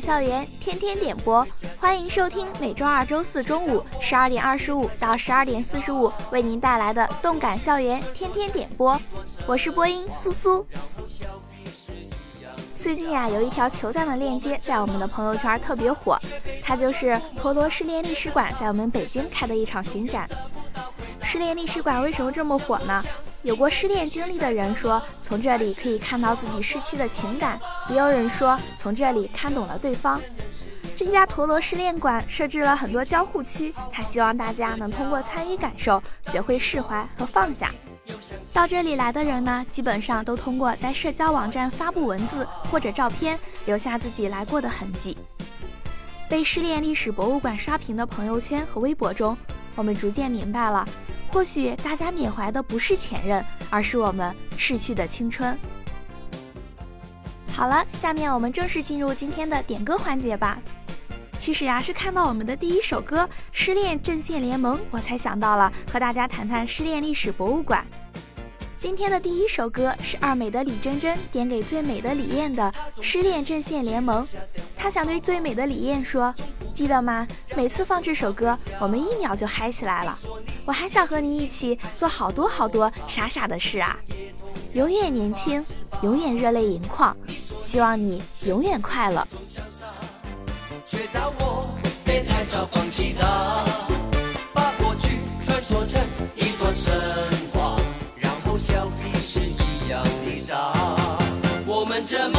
校园天天点播，欢迎收听每周二、周四中午十二点二十五到十二点四十五为您带来的动感校园天天点播。我是播音苏苏。最近呀，有一条求赞的链接在我们的朋友圈特别火，它就是陀螺失恋历史馆在我们北京开的一场巡展。失恋历史馆为什么这么火呢？有过失恋经历的人说，从这里可以看到自己失去的情感；也有人说，从这里看懂了对方。这家陀螺失恋馆设置了很多交互区，他希望大家能通过参与感受，学会释怀和放下。到这里来的人呢，基本上都通过在社交网站发布文字或者照片，留下自己来过的痕迹。被失恋历史博物馆刷屏的朋友圈和微博中，我们逐渐明白了。或许大家缅怀的不是前任，而是我们逝去的青春。好了，下面我们正式进入今天的点歌环节吧。其实呀，是看到我们的第一首歌《失恋阵线联盟》，我才想到了和大家谈谈失恋历史博物馆。今天的第一首歌是二美的李珍珍点给最美的李艳的《失恋阵线联盟》，她想对最美的李艳说：“记得吗？每次放这首歌，我们一秒就嗨起来了。我还想和你一起做好多好多傻傻的事啊！永远年轻，永远热泪盈眶，希望你永远快乐。”却叫我别太早放弃他把过去传说成一段神话。然后笑彼是一样的傻，我们这么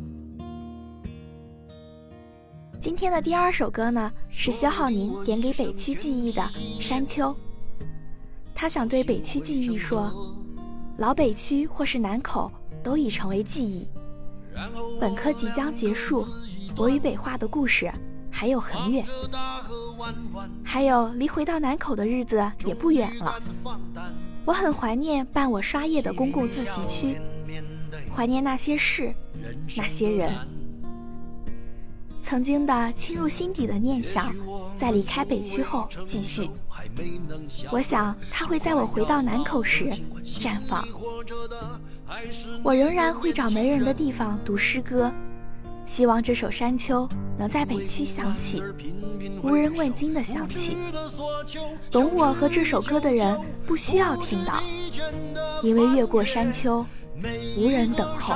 今天的第二首歌呢，是薛浩宁点给北区记忆的《山丘》。他想对北区记忆说：老北区或是南口，都已成为记忆。本科即将结束，我与北化的故事还有很远，还有离回到南口的日子也不远了。我很怀念伴我刷夜的公共自习区，怀念那些事，那些人。曾经的侵入心底的念想，在离开北区后继续。我想，它会在我回到南口时绽放。我仍然会找没人的地方读诗歌，希望这首《山丘》能在北区响起，无人问津的响起。懂我和这首歌的人不需要听到，因为越过山丘，无人等候。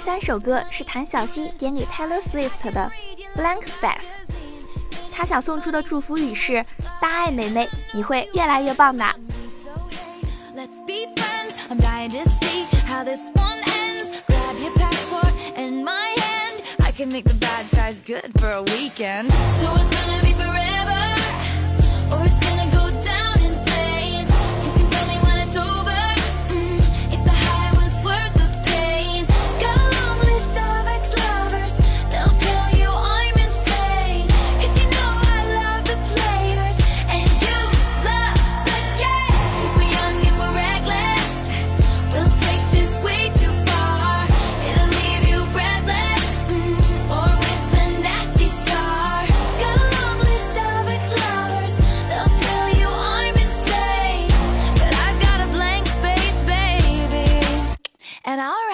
三首歌是谭小希点给 Taylor Swift 的《Blank Space》，他想送出的祝福语是：大爱妹妹，你会越来越棒的。Can make the bad guys good for a weekend. So it's gonna be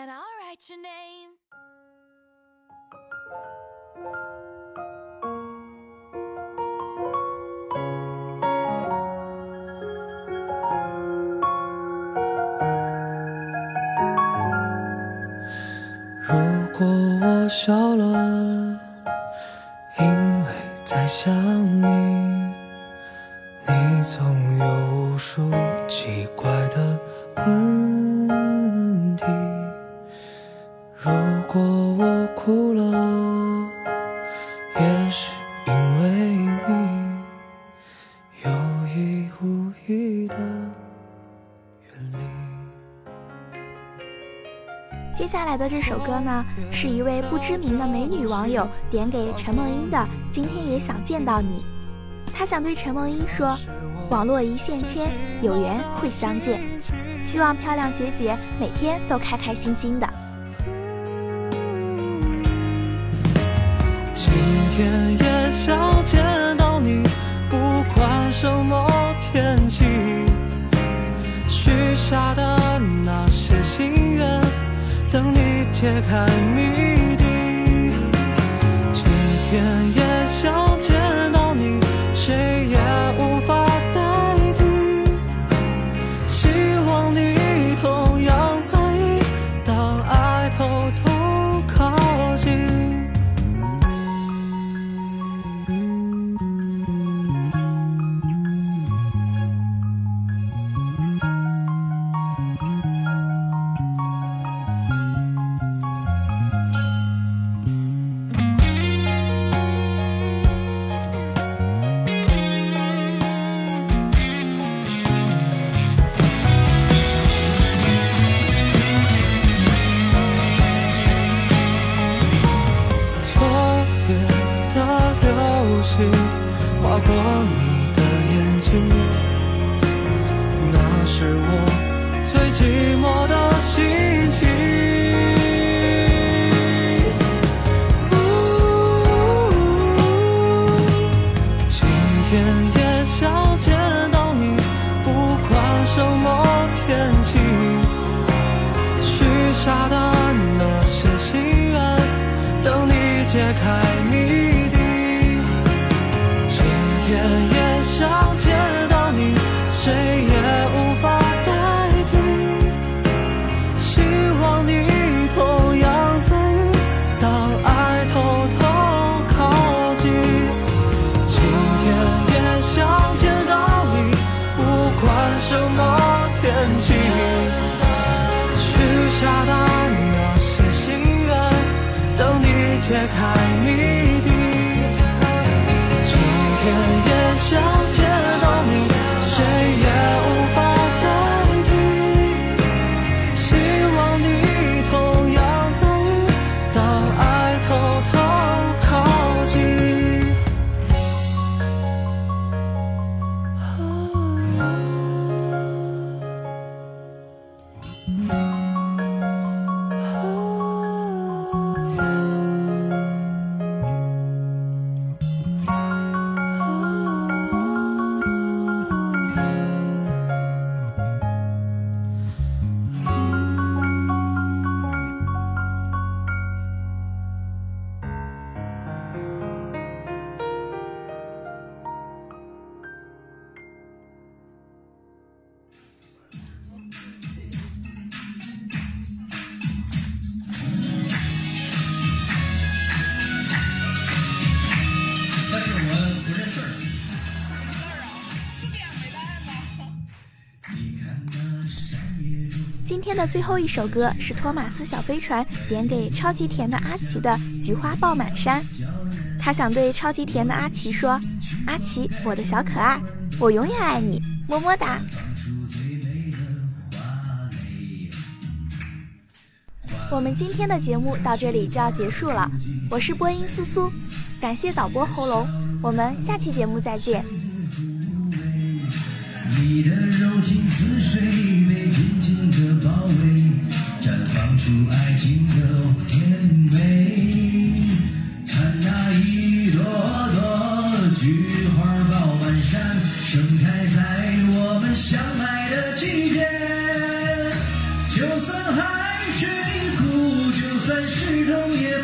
and I'll write your name. 如果我笑了，因为在想你，你总有无数奇怪下来的这首歌呢，是一位不知名的美女网友点给陈梦英的《今天也想见到你》。她想对陈梦英说：“网络一线牵，有缘会相见。希望漂亮学姐每天都开开心心的。今天也想见到你，不管什么天气。许下的那些心愿，等你。揭开谜下的那些心愿，等你解开谜底。今天也想等你天的最后一首歌是托马斯小飞船点给超级甜的阿奇的《菊花爆满山》，他想对超级甜的阿奇说：“阿奇，我的小可爱，我永远爱你，么么哒。”我们今天的节目到这里就要结束了，我是播音苏苏，感谢导播喉咙，我们下期节目再见。你的柔情似水，被紧紧的包围，绽放出爱情的甜美。看那一朵朵菊花爆满山，盛开在我们相爱的季节。就算海水枯，就算石头也